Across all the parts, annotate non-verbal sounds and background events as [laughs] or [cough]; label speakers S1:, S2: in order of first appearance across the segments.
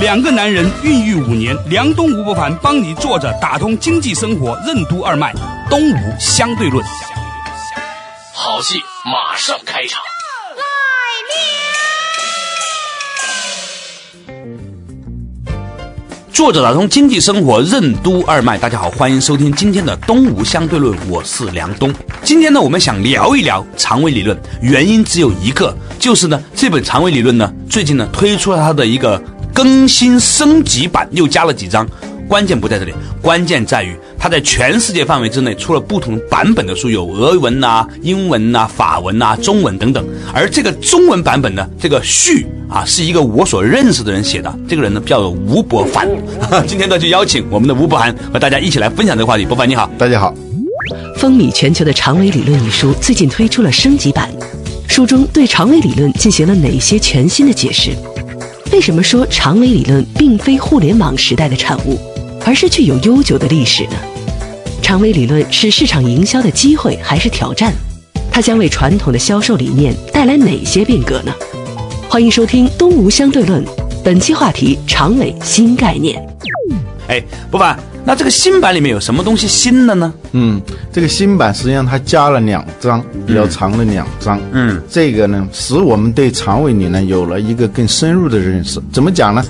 S1: 两个男人孕育五年，梁东、吴伯凡帮你坐着打通经济生活任督二脉，东吴相对论。
S2: 好戏马上开场。
S1: 作者打通经济生活任督二脉，大家好，欢迎收听今天的东吴相对论，我是梁东。今天呢，我们想聊一聊长尾理论，原因只有一个，就是呢，这本长尾理论呢，最近呢推出了它的一个更新升级版，又加了几章。关键不在这里，关键在于它在全世界范围之内出了不同版本的书，有俄文呐、英文呐、法文呐、中文等等。而这个中文版本呢，这个序啊，是一个我所认识的人写的，这个人呢叫做吴伯凡。今天呢，就邀请我们的吴伯凡和大家一起来分享这个话题。伯凡你好，
S3: 大家好。
S4: 风靡全球的长尾理论一书最近推出了升级版，书中对长尾理论进行了哪些全新的解释？为什么说长尾理论并非互联网时代的产物？而是具有悠久的历史呢？长尾理论是市场营销的机会还是挑战？它将为传统的销售理念带来哪些变革呢？欢迎收听《东吴相对论》，本期话题：长尾新概念。
S1: 哎，不凡，那这个新版里面有什么东西新的呢？
S3: 嗯，这个新版实际上它加了两章，比较长的两章。
S1: 嗯，
S3: 这个呢，使我们对长尾里呢有了一个更深入的认识。怎么讲呢？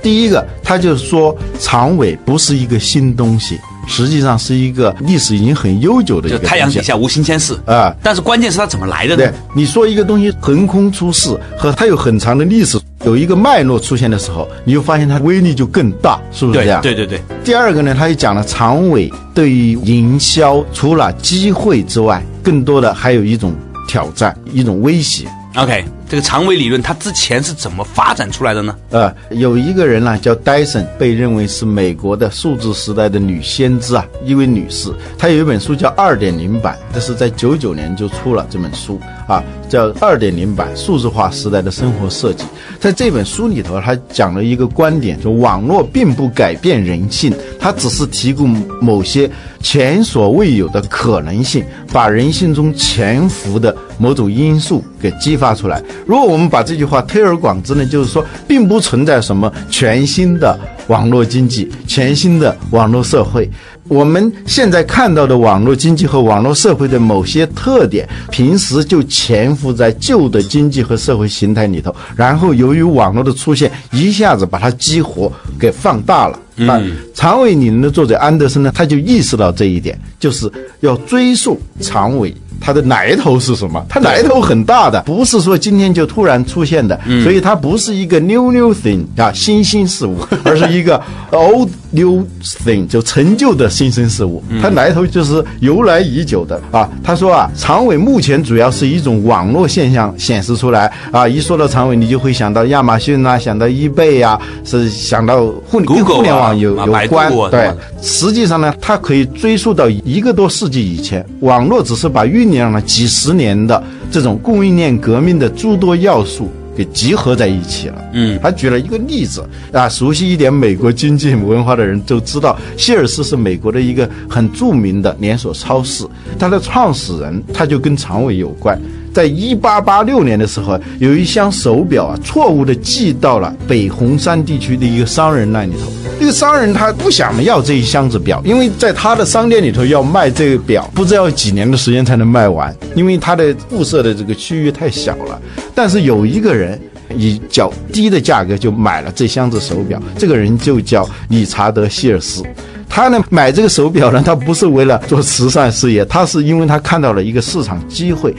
S3: 第一个，它就是说长尾不是一个新东西，实际上是一个历史已经很悠久的一个
S1: 就太阳底下无新鲜事
S3: 啊。
S1: 但是关键是它怎么来的
S3: 呢？对，你说一个东西横空出世和它有很长的历史，有一个脉络出现的时候，你就发现它威力就更大，是不是这样？
S1: 对对对。
S3: 第二个呢，他又讲了长尾对于营销除了机会之外，更多的还有一种挑战，一种威胁。
S1: OK。这个长尾理论它之前是怎么发展出来的呢？
S3: 呃，有一个人呢叫戴森，被认为是美国的数字时代的女先知啊，一位女士。她有一本书叫二点零版，这是在九九年就出了这本书啊，叫二点零版数字化时代的生活设计。在这本书里头，他讲了一个观点，就网络并不改变人性，它只是提供某些前所未有的可能性，把人性中潜伏的某种因素给激发出来。如果我们把这句话推而广之呢，就是说，并不存在什么全新的网络经济、全新的网络社会。我们现在看到的网络经济和网络社会的某些特点，平时就潜伏在旧的经济和社会形态里头，然后由于网络的出现，一下子把它激活、给放大了。
S1: 嗯，
S3: 长尾理论的作者安德森呢，他就意识到这一点，就是要追溯长尾。它的来头是什么？它来头很大的，不是说今天就突然出现的，所以它不是一个 new new thing 啊，新兴事物，[laughs] 而是一个 old new thing 就陈旧的新生事物。它来头就是由来已久的啊。他说啊，长尾目前主要是一种网络现象显示出来啊。一说到长尾，你就会想到亚马逊啊，想到易贝呀，是想到互跟互联网有有关。对，实际上呢，它可以追溯到一个多世纪以前，网络只是把酝酿了几十年的这种供应链革命的诸多要素给集合在一起了。
S1: 嗯，
S3: 他举了一个例子啊，熟悉一点美国经济文化的人都知道，希尔斯是美国的一个很著名的连锁超市，它的创始人他就跟常委有关。在一八八六年的时候，有一箱手表啊，错误的寄到了北红山地区的一个商人那里头。这个商人他不想要这一箱子表，因为在他的商店里头要卖这个表，不知道要几年的时间才能卖完，因为他的布设的这个区域太小了。但是有一个人以较低的价格就买了这箱子手表，这个人就叫理查德·希尔斯。他呢买这个手表呢，他不是为了做慈善事业，他是因为他看到了一个市场机会。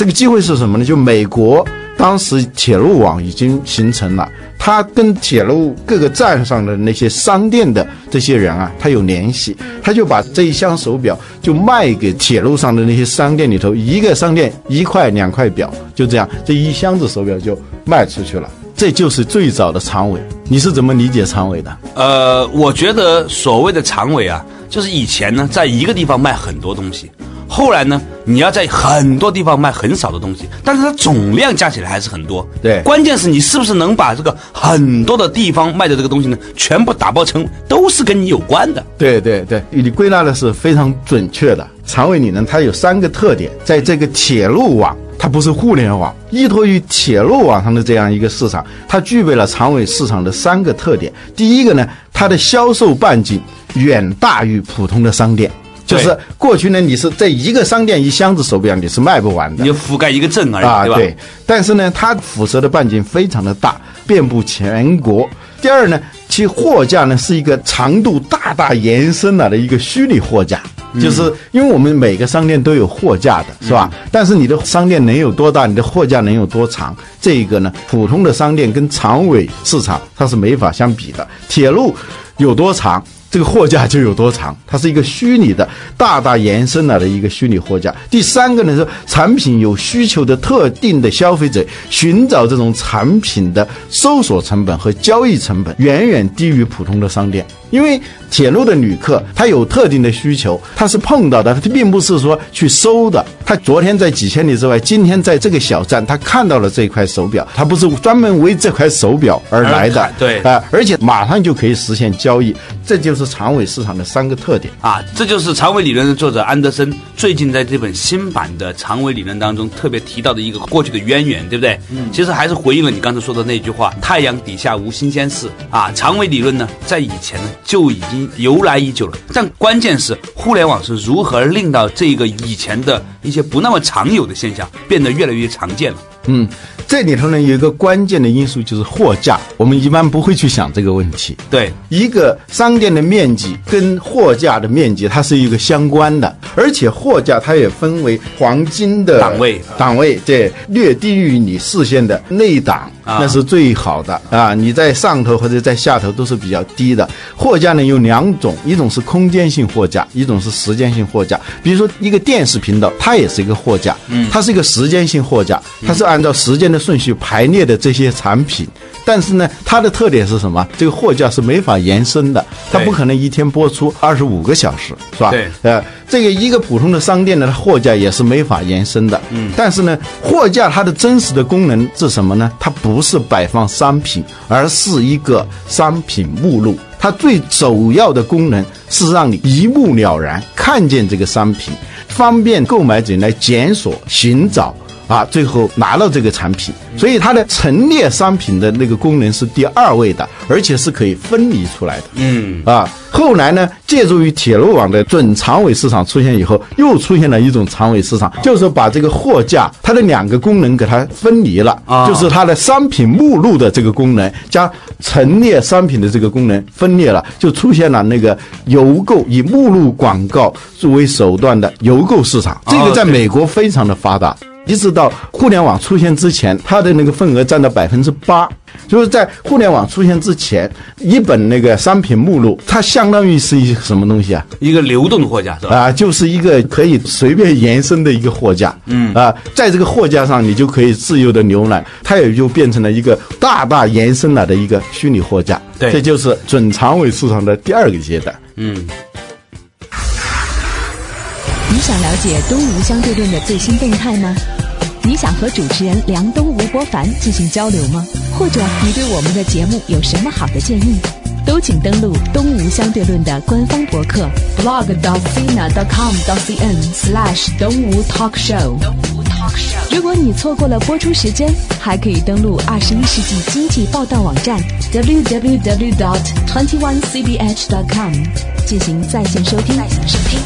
S3: 这个机会是什么呢？就美国当时铁路网已经形成了，他跟铁路各个站上的那些商店的这些人啊，他有联系，他就把这一箱手表就卖给铁路上的那些商店里头，一个商店一块两块表，就这样，这一箱子手表就卖出去了。这就是最早的长尾。你是怎么理解长尾的？
S1: 呃，我觉得所谓的长尾啊，就是以前呢，在一个地方卖很多东西，后来呢，你要在很多地方卖很少的东西，但是它总量加起来还是很多。
S3: 对
S1: 关键是你是不是能把这个很多的地方卖的这个东西呢，全部打包成都是跟你有关的。
S3: 对对对，你归纳的是非常准确的。长尾理论它有三个特点，在这个铁路网，它不是互联网，依托于铁路网上的这样一个市场，它具备了长尾市场的三个特点。第一个呢，它的销售半径远大于普通的商店。就是过去呢，你是在一个商店一箱子手表你是卖不完的
S1: 你，就覆盖一个镇而已，
S3: 啊，
S1: 对吧？
S3: 对。但是呢，它辐射的半径非常的大，遍布全国。第二呢，其货架呢是一个长度大大延伸了的一个虚拟货架，就是因为我们每个商店都有货架的，是吧？但是你的商店能有多大，你的货架能有多长，这一个呢，普通的商店跟长尾市场它是没法相比的。铁路有多长？这个货架就有多长，它是一个虚拟的、大大延伸了的一个虚拟货架。第三个呢是产品有需求的特定的消费者寻找这种产品的搜索成本和交易成本远远低于普通的商店，因为铁路的旅客他有特定的需求，他是碰到的，他并不是说去搜的。他昨天在几千里之外，今天在这个小站，他看到了这块手表，他不是专门为这块手表而来的
S1: 对
S3: 啊、而且马上就可以实现交易，这就是长尾市场的三个特点。
S1: 啊，这就是长尾理论的作者安德森最近在这本新版的长尾理论当中特别提到的一个过去的渊源，对不对？嗯，其实还是回应了你刚才说的那句话：“太阳底下无新鲜事”啊。长尾理论呢，在以前呢就已经由来已久了，但关键是互联网是如何令到这个以前的一些不那么常有的现象变得越来越常见了。
S3: 嗯，这里头呢有一个关键的因素就是货架，我们一般不会去想这个问题。
S1: 对，
S3: 一个商店的面积跟货架的面积，它是一个相关的，而且货架它也分为黄金的
S1: 档位
S3: 档位对，略低于你视线的内档，
S1: 啊
S3: 那是最好的啊。你在上头或者在下头都是比较低的。货架呢有两种，一种是空间性货架，一种是时间性货架。比如说一个电视频道，它也是一个货架，嗯，它是一个时间性货架，它是按照时间的顺序排列的这些产品。但是呢，它的特点是什么？这个货架是没法延伸的，它不可能一天播出二十五个小时，是吧？
S1: 对
S3: 呃，这个一个普通的商店的货架也是没法延伸的。嗯，但是呢，货架它的真实的功能是什么呢？它不是摆放商品，而是一个商品目录。它最首要的功能是让你一目了然看见这个商品，方便购买者来检索、寻找。啊，最后拿到这个产品，所以它的陈列商品的那个功能是第二位的，而且是可以分离出来的。
S1: 嗯，
S3: 啊，后来呢，借助于铁路网的准长尾市场出现以后，又出现了一种长尾市场，就是把这个货架它的两个功能给它分离了，
S1: 啊。
S3: 就是它的商品目录的这个功能加陈列商品的这个功能分裂了，就出现了那个邮购以目录广告作为手段的邮购市场，这个在美国非常的发达。一直到互联网出现之前，它的那个份额占到百分之八。就是在互联网出现之前，一本那个商品目录，它相当于是一什么东西啊？
S1: 一个流动的货架是吧？
S3: 啊，就是一个可以随便延伸的一个货架。嗯啊，在这个货架上，你就可以自由的浏览，它也就变成了一个大大延伸了的一个虚拟货架。
S1: 对
S3: 这就是准长尾市场的第二个阶段。
S1: 嗯。
S5: 想了解东吴相对论的最新动态吗？你想和主持人梁东、吴伯凡进行交流吗？或者你对我们的节目有什么好的建议？都请登录东吴相对论的官方博客 blog.sina.com.cn/slash 东吴 talk show。如果你错过了播出时间，还可以登录二十一世纪经济报道网站 www dot twenty one cbh dot com 进行在线收听。在线收听。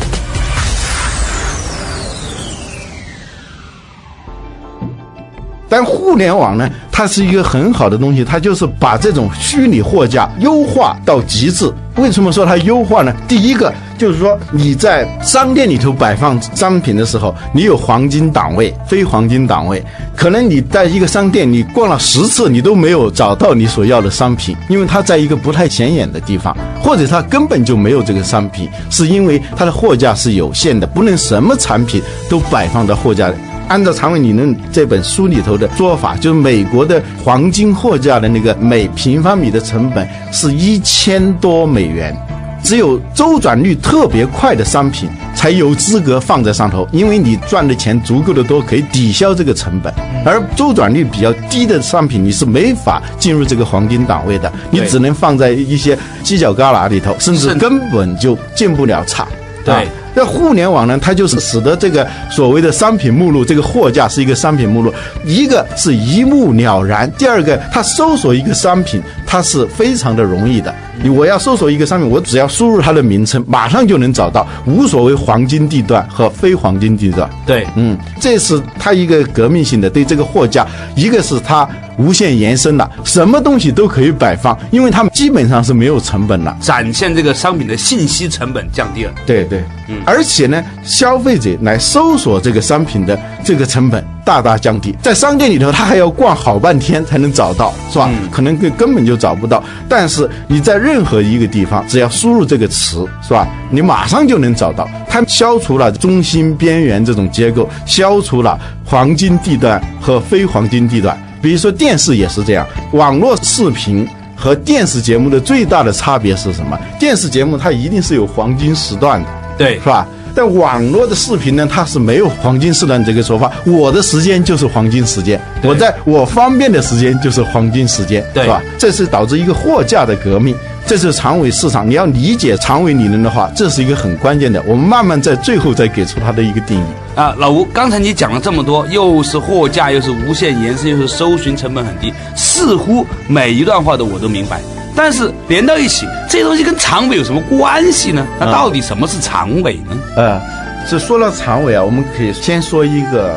S3: 但互联网呢，它是一个很好的东西，它就是把这种虚拟货架优化到极致。为什么说它优化呢？第一个就是说你在商店里头摆放商品的时候，你有黄金档位、非黄金档位，可能你在一个商店你逛了十次，你都没有找到你所要的商品，因为它在一个不太显眼的地方，或者它根本就没有这个商品，是因为它的货架是有限的，不能什么产品都摆放到货架按照长尾理论这本书里头的做法，就是美国的黄金货架的那个每平方米的成本是一千多美元。只有周转率特别快的商品才有资格放在上头，因为你赚的钱足够的多，可以抵消这个成本。而周转率比较低的商品，你是没法进入这个黄金档位的，你只能放在一些犄角旮旯里头，甚至根本就进不了场。
S1: 对。
S3: 那互联网呢？它就是使得这个所谓的商品目录，这个货架是一个商品目录，一个是一目了然，第二个，它搜索一个商品，它是非常的容易的。我要搜索一个商品，我只要输入它的名称，马上就能找到，无所谓黄金地段和非黄金地段。
S1: 对，
S3: 嗯，这是它一个革命性的对这个货架，一个是它无限延伸了，什么东西都可以摆放，因为它们基本上是没有成本了，
S1: 展现这个商品的信息成本降低了。
S3: 对对，嗯。而且呢，消费者来搜索这个商品的这个成本大大降低。在商店里头，他还要逛好半天才能找到，是吧？可能根根本就找不到。但是你在任何一个地方，只要输入这个词，是吧？你马上就能找到。它消除了中心边缘这种结构，消除了黄金地段和非黄金地段。比如说电视也是这样，网络视频。和电视节目的最大的差别是什么？电视节目它一定是有黄金时段的，
S1: 对，
S3: 是吧？但网络的视频呢，它是没有黄金时段这个说法。我的时间就是黄金时间，我在我方便的时间就是黄金时间，
S1: 是
S3: 吧？这是导致一个货架的革命。这是长尾市场，你要理解长尾理论的话，这是一个很关键的。我们慢慢在最后再给出它的一个定义
S1: 啊。老吴，刚才你讲了这么多，又是货架，又是无限延伸，又是搜寻成本很低，似乎每一段话的我都明白。但是连到一起，这东西跟长尾有什么关系呢？那到底什么是长尾呢？
S3: 呃，这说到长尾啊，我们可以先说一个。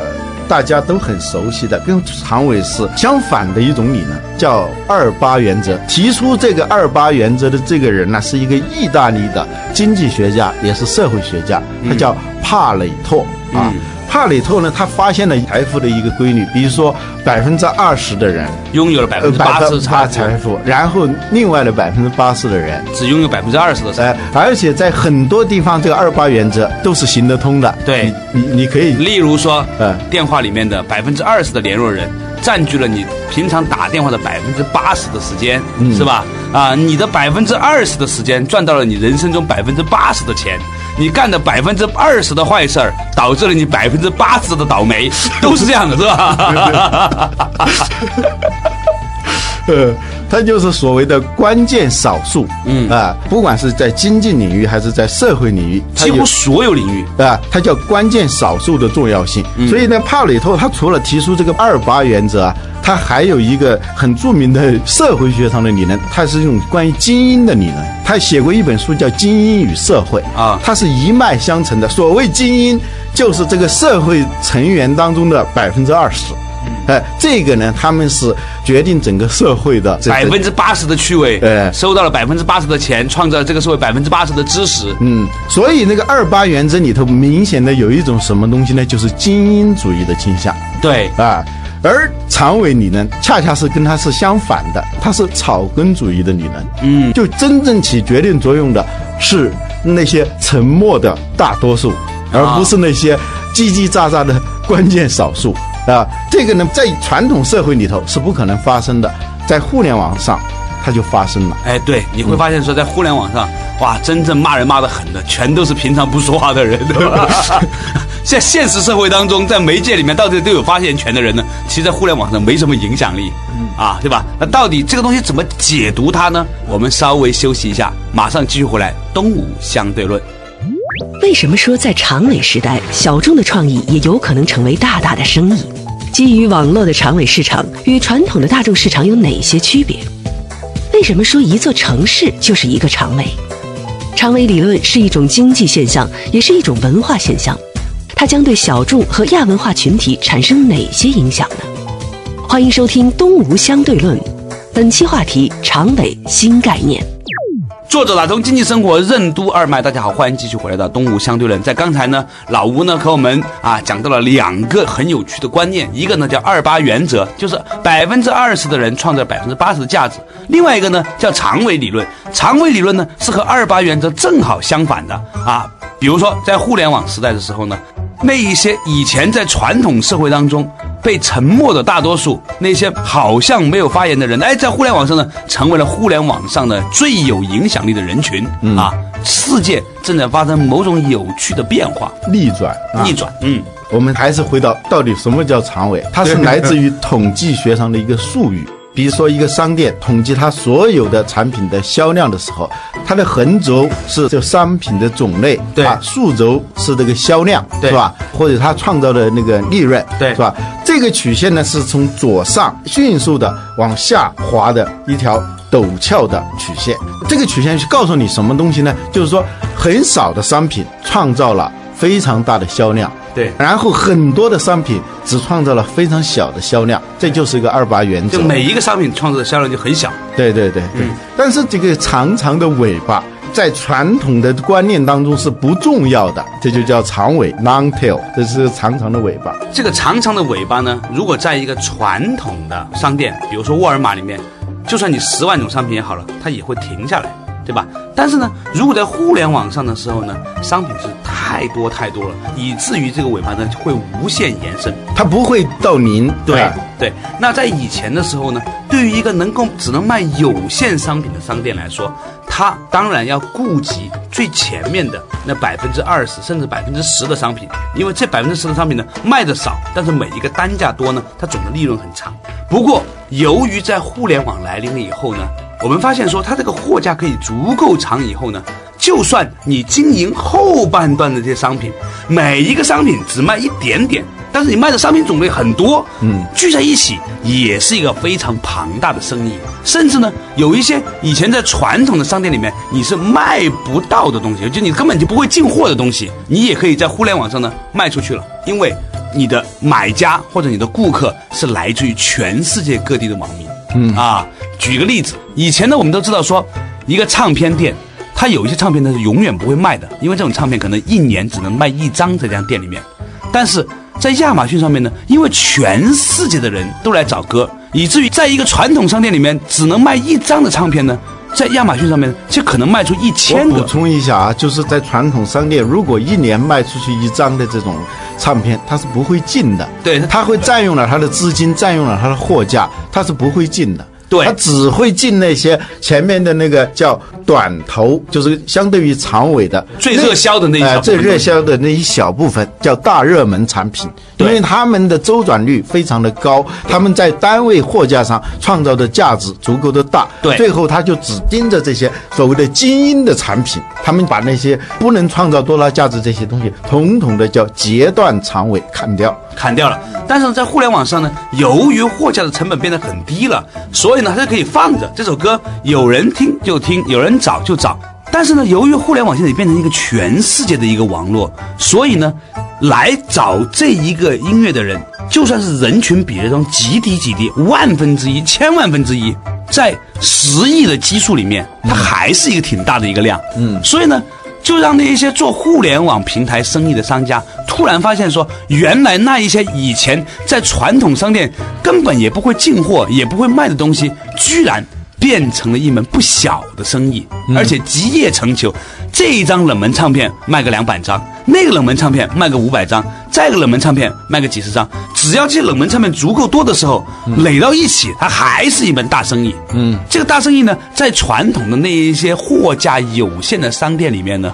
S3: 大家都很熟悉的，跟长尾是相反的一种理论，叫二八原则。提出这个二八原则的这个人呢，是一个意大利的经济学家，也是社会学家，他叫帕累托啊。帕累托呢，他发现了财富的一个规律，比如说百分之二十的人
S1: 拥有了百分之八十的
S3: 财富，然后另外的百分之八十的人
S1: 只拥有百分之二十的财富，
S3: 而且在很多地方，这个二八原则都是行得通的。
S1: 对，
S3: 你你可以，
S1: 例如说，呃，电话里面的百分之二十的联络人。占据了你平常打电话的百分之八十的时间，是吧？啊，你的百分之二十的时间赚到了你人生中百分之八十的钱，你干的百分之二十的坏事儿，导致了你百分之八十的倒霉，都是这样的，是吧？[laughs]
S3: 呃，它就是所谓的关键少数，嗯啊，不管是在经济领域还是在社会领域，
S1: 几乎所有领域
S3: 啊，它叫关键少数的重要性。所以呢，帕累托他除了提出这个二八原则啊，他还有一个很著名的社会学上的理论，它是一种关于精英的理论。他写过一本书叫《精英与社会》啊，它是一脉相承的。所谓精英，就是这个社会成员当中的百分之二十。哎，这个呢，他们是决定整个社会的
S1: 百分之八十的趣味，哎，收到了百分之八十的钱，创造了这个社会百分之八十的知识。
S3: 嗯，所以那个二八原则里头明显的有一种什么东西呢？就是精英主义的倾向。
S1: 对
S3: 啊，而长尾理论恰恰是跟它是相反的，它是草根主义的理论。嗯，就真正起决定作用的是那些沉默的大多数，而不是那些叽叽喳喳的关键少数。啊，这个呢，在传统社会里头是不可能发生的，在互联网上，它就发生了。
S1: 哎，对，你会发现说，在互联网上，哇，真正骂人骂得狠的，全都是平常不说话的人，[laughs] 对吧？在现实社会当中，在媒介里面，到底都有发言权的人呢？其实，在互联网上没什么影响力，啊，对吧？那到底这个东西怎么解读它呢？我们稍微休息一下，马上继续回来。东吴相对论。
S4: 为什么说在长尾时代，小众的创意也有可能成为大大的生意？基于网络的长尾市场与传统的大众市场有哪些区别？为什么说一座城市就是一个长尾？长尾理论是一种经济现象，也是一种文化现象，它将对小众和亚文化群体产生哪些影响呢？欢迎收听《东吴相对论》，本期话题：长尾新概念。
S1: 作者打通经济生活任督二脉，大家好，欢迎继续回来到东吴相对论。在刚才呢，老吴呢和我们啊讲到了两个很有趣的观念，一个呢叫二八原则，就是百分之二十的人创造百分之八十的价值；另外一个呢叫长尾理论，长尾理论呢是和二八原则正好相反的啊。比如说在互联网时代的时候呢。那一些以前在传统社会当中被沉默的大多数，那些好像没有发言的人，哎，在互联网上呢，成为了互联网上的最有影响力的人群、啊！世界正在发生某种有趣的变化，
S3: 逆转，啊
S1: 逆转，嗯，
S3: 我们还是回到到底什么叫长尾？它是来自 [laughs] 于统计学上的一个术语。比如说，一个商店统计它所有的产品的销量的时候，它的横轴是这商品的种类，
S1: 对
S3: 吧，竖轴是这个销量，
S1: 对
S3: 是吧？或者它创造的那个利润，
S1: 对
S3: 是吧？这个曲线呢是从左上迅速的往下滑的一条陡峭的曲线。这个曲线是告诉你什么东西呢？就是说，很少的商品创造了非常大的销量。
S1: 对
S3: 然后很多的商品只创造了非常小的销量，这就是一个二八原则。
S1: 就每一个商品创造的销量就很小，
S3: 对对对对，但是这个长长的尾巴在传统的观念当中是不重要的，这就叫长尾 （long tail），这是长长的尾巴。
S1: 这个长长的尾巴呢，如果在一个传统的商店，比如说沃尔玛里面，就算你十万种商品也好了，它也会停下来，对吧？但是呢，如果在互联网上的时候呢，商品是太多太多了，以至于这个尾巴呢会无限延伸。
S3: 它不会到零，
S1: 对
S3: 啊
S1: 对，那在以前的时候呢，对于一个能够只能卖有限商品的商店来说，它当然要顾及最前面的那百分之二十甚至百分之十的商品，因为这百分之十的商品呢卖的少，但是每一个单价多呢，它总的利润很长。不过，由于在互联网来临了以后呢，我们发现说它这个货架可以足够长以后呢，就算你经营后半段的这些商品，每一个商品只卖一点点，但是你卖的商品种类很多，嗯，聚在一起也是一个非常庞大的生意。甚至呢，有一些以前在传统的商店里面你是卖不到的东西，就你根本就不会进货的东西，你也可以在互联网上呢卖出去了，因为你的买家或者你的顾客是来自于全世界各地的网民。嗯啊，举个例子，以前呢我们都知道说，一个唱片店。它有一些唱片呢是永远不会卖的，因为这种唱片可能一年只能卖一张在这家店里面。但是在亚马逊上面呢，因为全世界的人都来找歌，以至于在一个传统商店里面只能卖一张的唱片呢，在亚马逊上面就可能卖出一千个。
S3: 我补充一下啊，就是在传统商店，如果一年卖出去一张的这种唱片，它是不会进的。
S1: 对
S3: 它会占用了它的资金，占用了它的货架，它是不会进的。
S1: 对。
S3: 它只会进那些前面的那个叫短头，就是相对于长尾的
S1: 最热销的那
S3: 最热销的那一小部分叫大热门产品，因为他们的周转率非常的高，他们在单位货架上创造的价值足够的大，
S1: 对。
S3: 最后他就只盯着这些所谓的精英的产品，他们把那些不能创造多大价值这些东西，统统的叫截断长尾砍掉。
S1: 砍掉了。但是，在互联网上呢，由于货架的成本变得很低了，所以呢，它就可以放着这首歌，有人听就听，有人找就找。但是呢，由于互联网现在变成一个全世界的一个网络，所以呢，来找这一个音乐的人，就算是人群比例中极低极低，万分之一、千万分之一，在十亿的基数里面，它还是一个挺大的一个量。嗯，所以呢，就让那一些做互联网平台生意的商家突然发现说，原来那一些以前在传统商店根本也不会进货、也不会卖的东西，居然变成了一门不小的生意，而且集腋成裘。这一张冷门唱片卖个两百张，那个冷门唱片卖个五百张，再个冷门唱片卖个几十张。只要这些冷门唱片足够多的时候，垒到一起，它还是一门大生意。嗯，这个大生意呢，在传统的那一些货架有限的商店里面呢，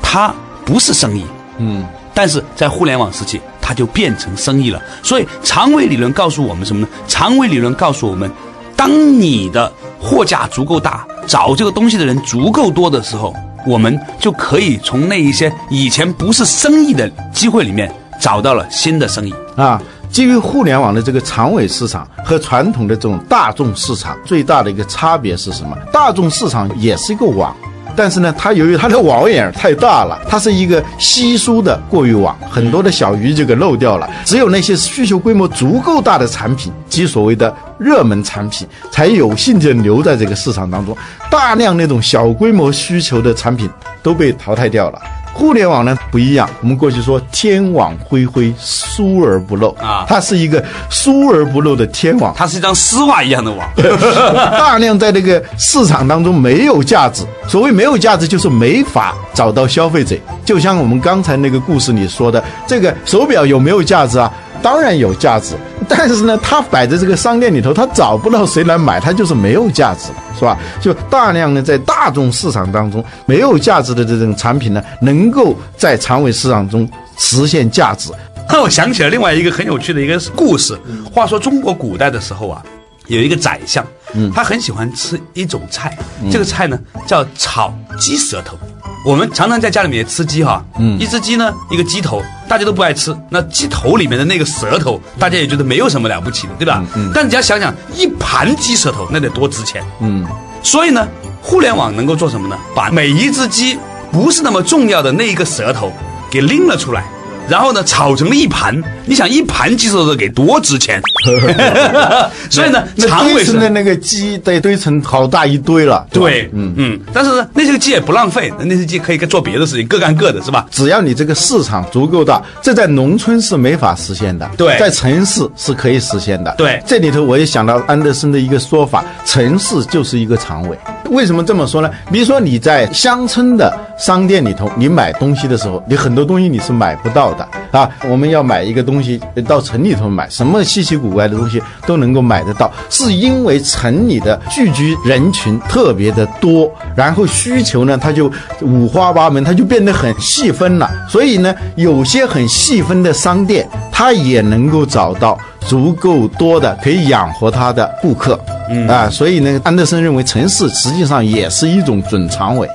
S1: 它不是生意。
S3: 嗯，
S1: 但是在互联网时期，它就变成生意了。所以长尾理论告诉我们什么呢？长尾理论告诉我们，当你的货架足够大，找这个东西的人足够多的时候，我们就可以从那一些以前不是生意的机会里面找到了新的生意。
S3: 啊，基于互联网的这个长尾市场和传统的这种大众市场最大的一个差别是什么？大众市场也是一个网。但是呢，它由于它的网眼太大了，它是一个稀疏的过滤网，很多的小鱼就给漏掉了。只有那些需求规模足够大的产品，即所谓的热门产品，才有幸的留在这个市场当中。大量那种小规模需求的产品都被淘汰掉了。互联网呢不一样，我们过去说天网恢恢，疏而不漏
S1: 啊
S3: 它是一个疏而不漏的天网，
S1: 它是一张丝袜一样的网，[laughs] [laughs]
S3: 大量在这个市场当中没有价值。所谓没有价值，就是没法找到消费者。就像我们刚才那个故事里说的，这个手表有没有价值啊？当然有价值，但是呢，它摆在这个商店里头，它找不到谁来买，它就是没有价值了，是吧？就大量的在大众市场当中没有价值的这种产品呢，能够在长尾市场中实现价值。
S1: 让我想起了另外一个很有趣的一个故事。话说中国古代的时候啊，有一个宰相，他很喜欢吃一种菜，这个菜呢叫炒鸡舌头。我们常常在家里面吃鸡哈，嗯，一只鸡呢，一个鸡头，大家都不爱吃。那鸡头里面的那个舌头，大家也觉得没有什么了不起的，对吧？嗯。但你要想想，一盘鸡舌头那得多值钱，
S3: 嗯，
S1: 所以呢，互联网能够做什么呢？把每一只鸡不是那么重要的那一个舌头给拎了出来，然后呢炒成了一盘。你想一盘鸡舌头给多值钱？[laughs] 所以呢，
S3: 那
S1: 长尾是
S3: 堆成的那个鸡得堆成好大一堆了。
S1: 对，嗯嗯。但是呢，那些鸡也不浪费，那些鸡可以做别的事情，各干各的，是吧？
S3: 只要你这个市场足够大，这在农村是没法实现的，
S1: 对
S3: 在城市是可以实现的，
S1: 对
S3: 这里头我也想到安德森的一个说法，城市就是一个长尾。为什么这么说呢？比如说你在乡村的商店里头，你买东西的时候，你很多东西你是买不到的啊。我们要买一个东西，到城里头买，什么稀奇古怪的东西都能够买得到，是因为城里的聚居人群特别的多，然后需求呢，它就五花八门，它就变得很细分了。所以呢，有些很细分的商店，它也能够找到足够多的可以养活它的顾客。嗯啊，所以呢，安德森认为城市实际上也是一种准长尾。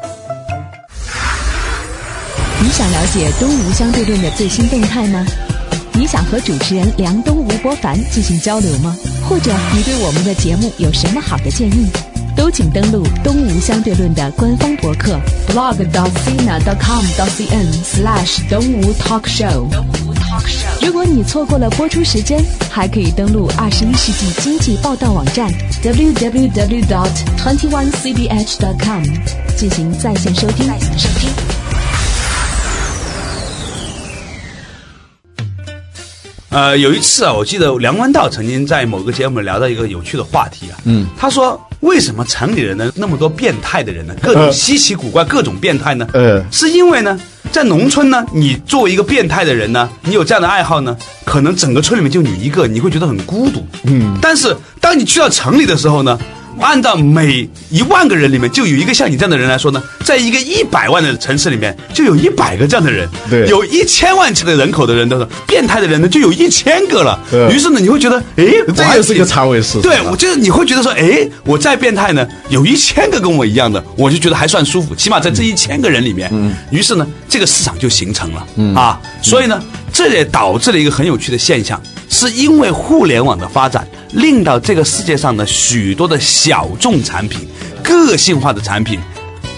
S5: 你想了解东吴相对论的最新动态吗？你想和主持人梁东、吴伯凡进行交流吗？或者你对我们的节目有什么好的建议？都请登录东吴相对论的官方博客 blog.sina.com.cn/slash 东吴 talk show。如果你错过了播出时间，还可以登录二十一世纪经济报道网站 www.twenty-onecbh.com 进行在线收听。在线收听。
S1: 呃，有一次啊，我记得梁文道曾经在某个节目里聊到一个有趣的话题啊，嗯，他说为什么城里人呢那么多变态的人呢，各种稀奇古怪，各种变态呢？
S3: 呃。
S1: 是因为呢，在农村呢，你作为一个变态的人呢，你有这样的爱好呢，可能整个村里面就你一个，你会觉得很孤独，嗯，但是当你去到城里的时候呢。按照每一万个人里面就有一个像你这样的人来说呢，在一个一百万的城市里面就有一百个这样的人，
S3: 对
S1: 有一千万的人口的人都是变态的人呢，就有一千个了。
S3: 对
S1: 于是呢，你会觉得，哎，
S3: 这也是一个长尾市
S1: 对，我就是你会觉得说，哎，我再变态呢，有一千个跟我一样的，我就觉得还算舒服，起码在这一千个人里面。嗯。于是呢，这个市场就形成了。嗯啊，所以呢，这也导致了一个很有趣的现象，是因为互联网的发展，令到这个世界上的许多的小众产品、个性化的产品，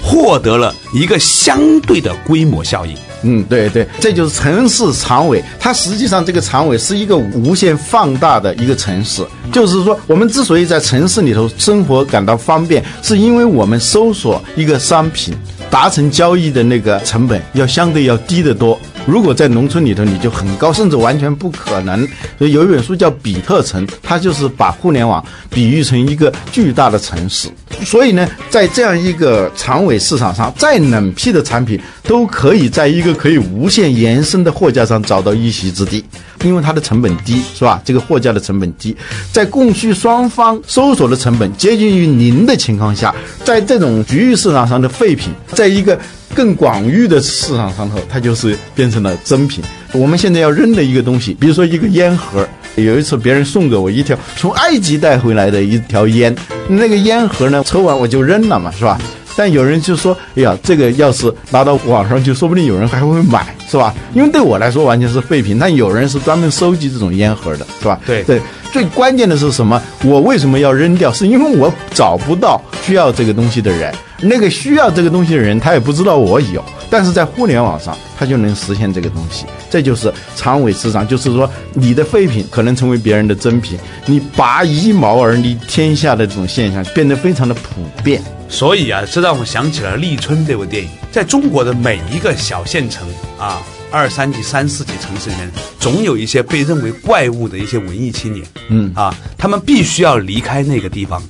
S1: 获得了一个相对的规模效应。
S3: 嗯，对对，这就是城市长尾。它实际上这个长尾是一个无限放大的一个城市。就是说，我们之所以在城市里头生活感到方便，是因为我们搜索一个商品、达成交易的那个成本要相对要低得多。如果在农村里头，你就很高，甚至完全不可能。所以有一本书叫《比特城》，它就是把互联网比喻成一个巨大的城市。所以呢，在这样一个长尾市场上，再冷僻的产品都可以在一个可以无限延伸的货架上找到一席之地，因为它的成本低，是吧？这个货架的成本低，在供需双方搜索的成本接近于零的情况下，在这种局域市场上的废品，在一个更广域的市场上头，它就是变成了真品。我们现在要扔的一个东西，比如说一个烟盒，有一次别人送给我一条从埃及带回来的一条烟，那个烟盒呢，抽完我就扔了嘛，是吧？但有人就说：“哎呀，这个要是拿到网上去，说不定有人还会买，是吧？因为对我来说完全是废品，但有人是专门收集这种烟盒的，是吧？
S1: 对
S3: 对，最关键的是什么？我为什么要扔掉？是因为我找不到需要这个东西的人，那个需要这个东西的人，他也不知道我有，但是在互联网上，他就能实现这个东西。这就是长尾市场，就是说你的废品可能成为别人的珍品，你拔一毛而立天下的这种现象变得非常的普遍。
S1: 所以啊，这让我想起了《立春》这部电影。在中国的每一个小县城啊，二三级、三四级城市里面，总有一些被认为怪物的一些文艺青年。嗯啊，他们必须要离开那个地方，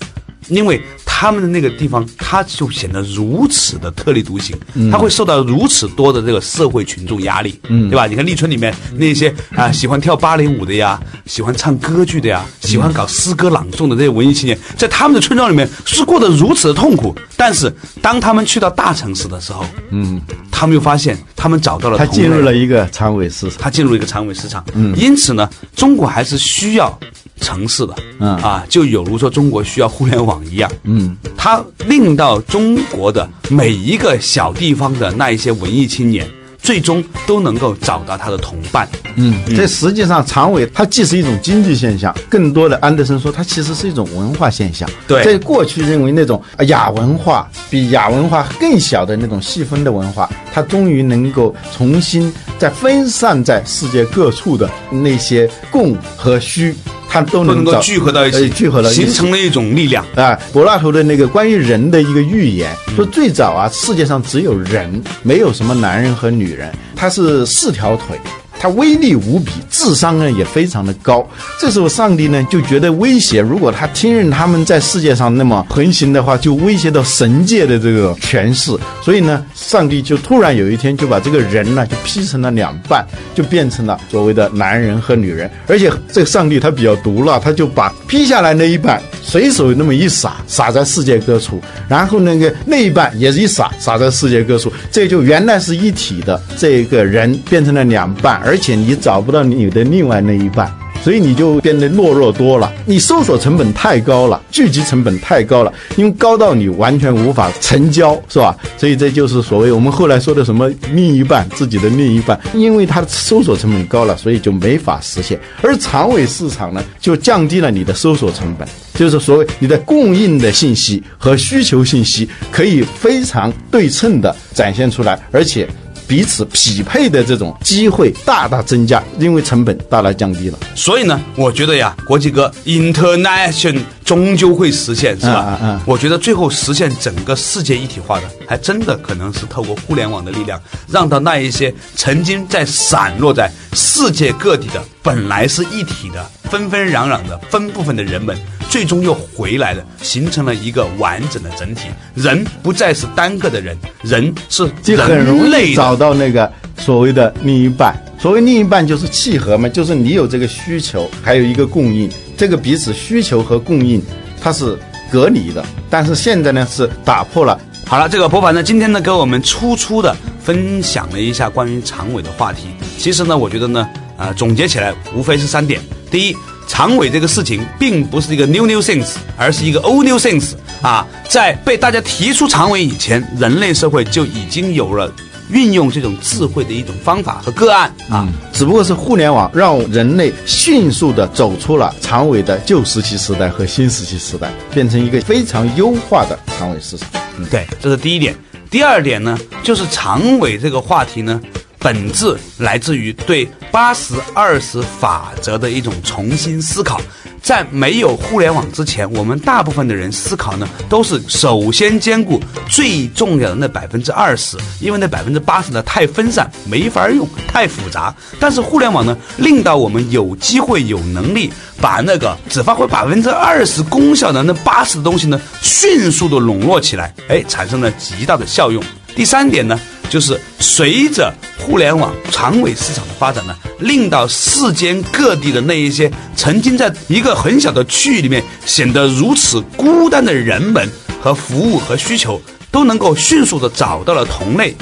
S1: 因为他们的那个地方，他就显得如此的特立独行，他会受到如此多的这个社会群众压力，嗯，对吧？你看《立春》里面那些啊，喜欢跳芭蕾舞的呀，喜欢唱歌剧的呀，喜欢搞诗歌朗诵的这些文艺青年，在他们的村庄里面是过得如此的痛苦。但是当他们去到大城市的时候，嗯，他们又发现他们找到了
S3: 他进入了一个长尾市场。
S1: 他进入一个长尾市场。嗯，因此呢，中国还是需要城市的。
S3: 嗯
S1: 啊，就有如说中国需要互联网一样。
S3: 嗯，
S1: 它令到中国的每一个小地方的那一些文艺青年，最终都能够找到他的同伴。
S3: 嗯，这实际上常委它既是一种经济现象，更多的安德森说它其实是一种文化现象。
S1: 对
S3: 在过去认为那种啊亚文化比亚文化更小的那种细分的文化，它终于能够重新在分散在世界各处的那些供和需，它都
S1: 都能够聚合到一起，
S3: 呃聚合到一起
S1: 形成了一种力量。
S3: 啊，柏拉图的那个关于人的一个预言，说最早啊，世界上只有人，没有什么男人和女人，他是四条腿。他威力无比，智商呢也非常的高。这时候上帝呢就觉得威胁，如果他听任他们在世界上那么横行的话，就威胁到神界的这个权势。所以呢，上帝就突然有一天就把这个人呢就劈成了两半，就变成了所谓的男人和女人。而且这个上帝他比较毒辣，他就把劈下来那一半随手那么一撒，撒在世界各处，然后那个那一半也是一撒，撒在世界各处，这就原来是一体的这个人变成了两半，而而且你找不到你的另外那一半。所以你就变得懦弱多了，你搜索成本太高了，聚集成本太高了，因为高到你完全无法成交，是吧？所以这就是所谓我们后来说的什么另一半，自己的另一半，因为它的搜索成本高了，所以就没法实现。而长尾市场呢，就降低了你的搜索成本，就是所谓你的供应的信息和需求信息可以非常对称的展现出来，而且。彼此匹配的这种机会大大增加，因为成本大大降低了。
S1: 所以呢，我觉得呀，国际哥 international 终究会实现，是吧？
S3: 嗯嗯嗯
S1: 我觉得最后实现整个世界一体化的，还真的可能是透过互联网的力量，让到那一些曾经在散落在世界各地的，本来是一体的、纷纷攘攘的分部分的人们，最终又回来了，形成了一个完整的整体。人不再是单个的人，人是
S3: 就很容易找到那个所谓的另一半。所谓另一半就是契合嘛，就是你有这个需求，还有一个供应，这个彼此需求和供应它是隔离的。但是现在呢是打破了，
S1: 好了，这个博凡呢，今天呢给我们粗粗的分享了一下关于长尾的话题。其实呢，我觉得呢，啊、总结起来无非是三点：第一，长尾这个事情并不是一个 new new things，而是一个 old new things 啊。在被大家提出长尾以前，人类社会就已经有了运用这种智慧的一种方法和个案啊。
S3: 只不过是互联网让人类迅速的走出了长尾的旧石器时代和新石器时代，变成一个非常优化的长尾市场。嗯，
S1: 对，这是第一点。第二点呢，就是长尾这个话题呢，本质来自于对八十二十法则的一种重新思考。在没有互联网之前，我们大部分的人思考呢，都是首先兼顾最重要的那百分之二十，因为那百分之八十呢太分散，没法用，太复杂。但是互联网呢，令到我们有机会、有能力把那个只发挥百分之二十功效的那八十的东西呢，迅速的笼络起来，哎，产生了极大的效用。第三点呢，就是随着互联网长尾市场的发展呢，令到世间各地的那一些曾经在一个很小的区域里面显得如此孤单的人们和服务和需求，都能够迅速的找到了同类。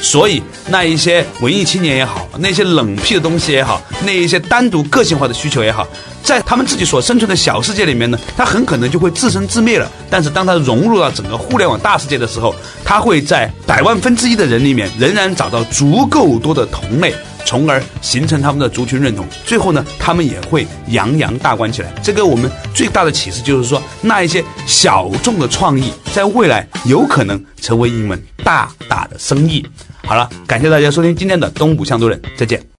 S1: 所以，那一些文艺青年也好，那些冷僻的东西也好，那一些单独个性化的需求也好，在他们自己所生存的小世界里面呢，它很可能就会自生自灭了。但是，当它融入到整个互联网大世界的时候，它会在百万分之一的人里面，仍然找到足够多的同类。从而形成他们的族群认同，最后呢，他们也会洋洋大观起来。这个我们最大的启示就是说，那一些小众的创意，在未来有可能。成为一门大大的生意。好了，感谢大家收听今天的东吴相对论，再见。